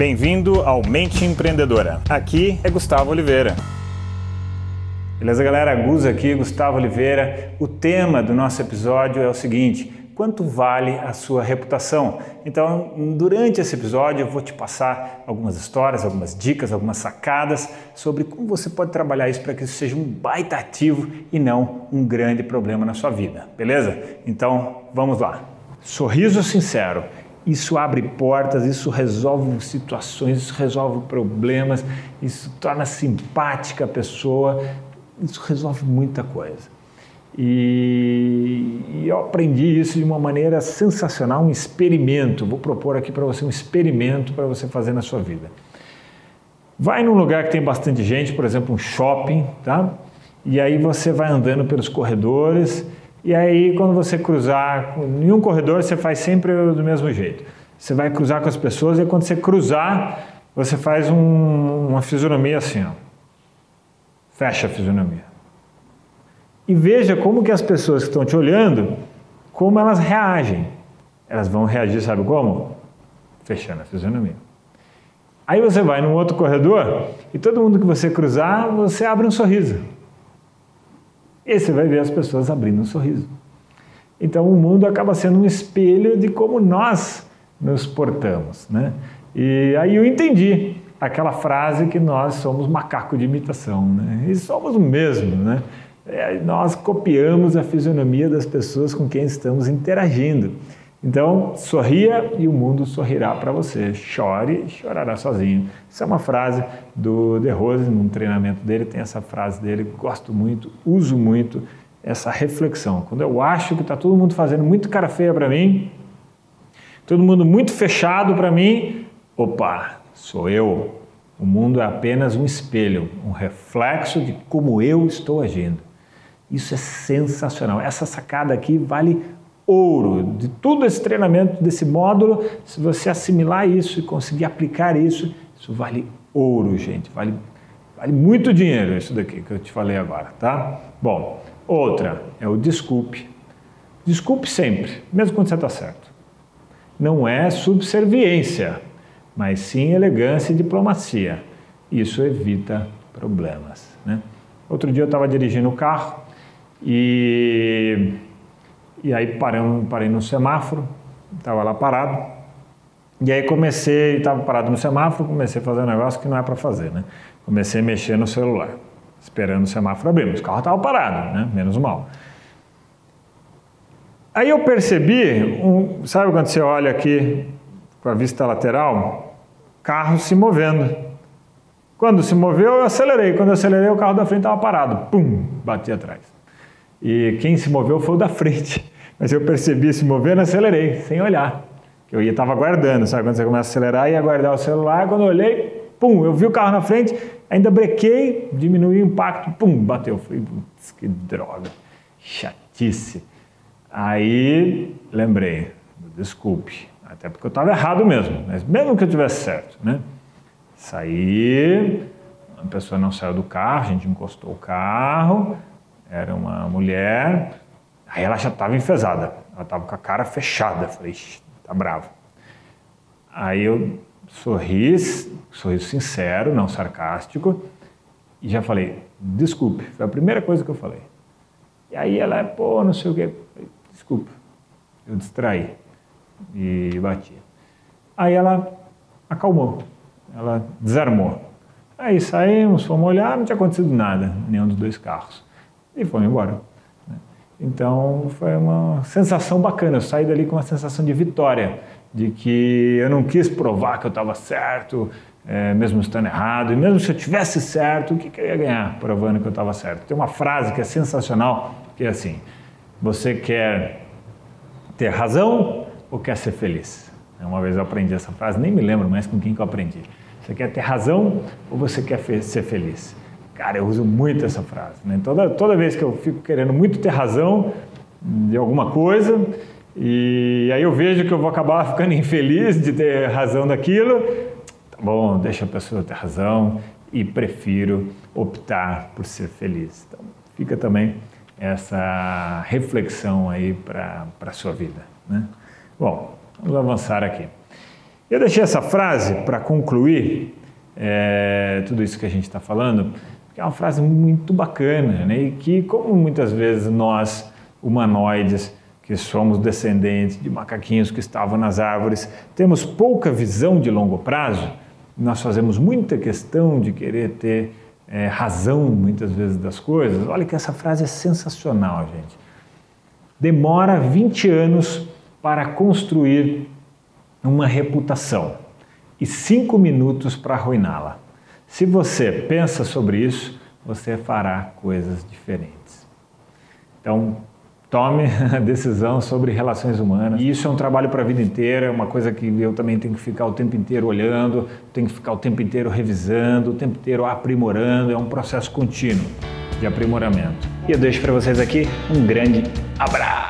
Bem-vindo ao Mente Empreendedora. Aqui é Gustavo Oliveira. Beleza, galera? Gus aqui, Gustavo Oliveira. O tema do nosso episódio é o seguinte: quanto vale a sua reputação? Então, durante esse episódio, eu vou te passar algumas histórias, algumas dicas, algumas sacadas sobre como você pode trabalhar isso para que isso seja um baita ativo e não um grande problema na sua vida, beleza? Então, vamos lá. Sorriso sincero isso abre portas, isso resolve situações, isso resolve problemas, isso torna simpática a pessoa, isso resolve muita coisa. E, e, eu aprendi isso de uma maneira sensacional, um experimento. Vou propor aqui para você um experimento para você fazer na sua vida. Vai num lugar que tem bastante gente, por exemplo, um shopping, tá? E aí você vai andando pelos corredores e aí, quando você cruzar em um corredor, você faz sempre do mesmo jeito. Você vai cruzar com as pessoas e quando você cruzar, você faz um, uma fisionomia assim, ó. Fecha a fisionomia. E veja como que as pessoas que estão te olhando, como elas reagem. Elas vão reagir, sabe como? Fechando a fisionomia. Aí você vai num outro corredor e todo mundo que você cruzar, você abre um sorriso. E você vai ver as pessoas abrindo um sorriso. Então o mundo acaba sendo um espelho de como nós nos portamos, né? E aí eu entendi aquela frase que nós somos macaco de imitação, né? E somos o mesmo, né? É, nós copiamos a fisionomia das pessoas com quem estamos interagindo. Então, sorria e o mundo sorrirá para você. Chore chorará sozinho. Isso é uma frase do De Rose, num treinamento dele, tem essa frase dele, gosto muito, uso muito essa reflexão. Quando eu acho que está todo mundo fazendo muito cara feia para mim, todo mundo muito fechado para mim, opa, sou eu. O mundo é apenas um espelho, um reflexo de como eu estou agindo. Isso é sensacional. Essa sacada aqui vale ouro de todo esse treinamento, desse módulo, se você assimilar isso e conseguir aplicar isso, isso vale ouro, gente. Vale, vale muito dinheiro isso daqui que eu te falei agora, tá? Bom, outra é o desculpe. Desculpe sempre, mesmo quando você está certo. Não é subserviência, mas sim elegância e diplomacia. Isso evita problemas. Né? Outro dia eu estava dirigindo o carro e e aí parei, parei no semáforo, estava lá parado. E aí comecei, estava parado no semáforo, comecei a fazer um negócio que não é para fazer, né? Comecei a mexer no celular, esperando o semáforo abrir, mas o carro estava parado, né? Menos mal. Aí eu percebi, um, sabe quando você olha aqui com a vista lateral? Carro se movendo. Quando se moveu, eu acelerei. Quando eu acelerei, o carro da frente estava parado. Pum, bati atrás. E quem se moveu foi o da frente. Mas eu percebi se movendo, acelerei, sem olhar. Eu estava guardando, sabe? Quando você começa a acelerar, ia guardar o celular. Quando eu olhei, pum, eu vi o carro na frente, ainda brequei, diminui o impacto, pum, bateu. Falei, putz, que droga, chatice. Aí lembrei, desculpe, até porque eu estava errado mesmo, mas mesmo que eu tivesse certo, né? Saí, a pessoa não saiu do carro, a gente encostou o carro, era uma mulher, Aí ela já estava enfesada, ela estava com a cara fechada. Falei, tá bravo. Aí eu sorri, sorriso sincero, não sarcástico, e já falei, desculpe, foi a primeira coisa que eu falei. E aí ela, pô, não sei o quê. Desculpa, eu distraí e bati. Aí ela acalmou, ela desarmou. Aí saímos, fomos olhar, não tinha acontecido nada, nenhum dos dois carros. E fomos embora. Então foi uma sensação bacana. Eu saí dali com uma sensação de vitória, de que eu não quis provar que eu estava certo, é, mesmo estando errado, e mesmo se eu tivesse certo, o que, que eu ia ganhar provando que eu estava certo? Tem uma frase que é sensacional, que é assim: você quer ter razão ou quer ser feliz? Uma vez eu aprendi essa frase, nem me lembro mais com quem que eu aprendi. Você quer ter razão ou você quer ser feliz? Cara, eu uso muito essa frase. Né? Toda, toda vez que eu fico querendo muito ter razão de alguma coisa, e aí eu vejo que eu vou acabar ficando infeliz de ter razão daquilo, tá bom, deixa a pessoa ter razão e prefiro optar por ser feliz. Então, fica também essa reflexão aí para a sua vida. Né? Bom, vamos avançar aqui. Eu deixei essa frase para concluir é, tudo isso que a gente está falando, porque é uma frase muito bacana, né? E que, como muitas vezes nós, humanoides, que somos descendentes de macaquinhos que estavam nas árvores, temos pouca visão de longo prazo, nós fazemos muita questão de querer ter é, razão muitas vezes das coisas. Olha que essa frase é sensacional, gente. Demora 20 anos para construir uma reputação e cinco minutos para arruiná-la. Se você pensa sobre isso, você fará coisas diferentes. Então, tome a decisão sobre relações humanas. E isso é um trabalho para a vida inteira, é uma coisa que eu também tenho que ficar o tempo inteiro olhando, tenho que ficar o tempo inteiro revisando, o tempo inteiro aprimorando, é um processo contínuo de aprimoramento. E eu deixo para vocês aqui um grande abraço.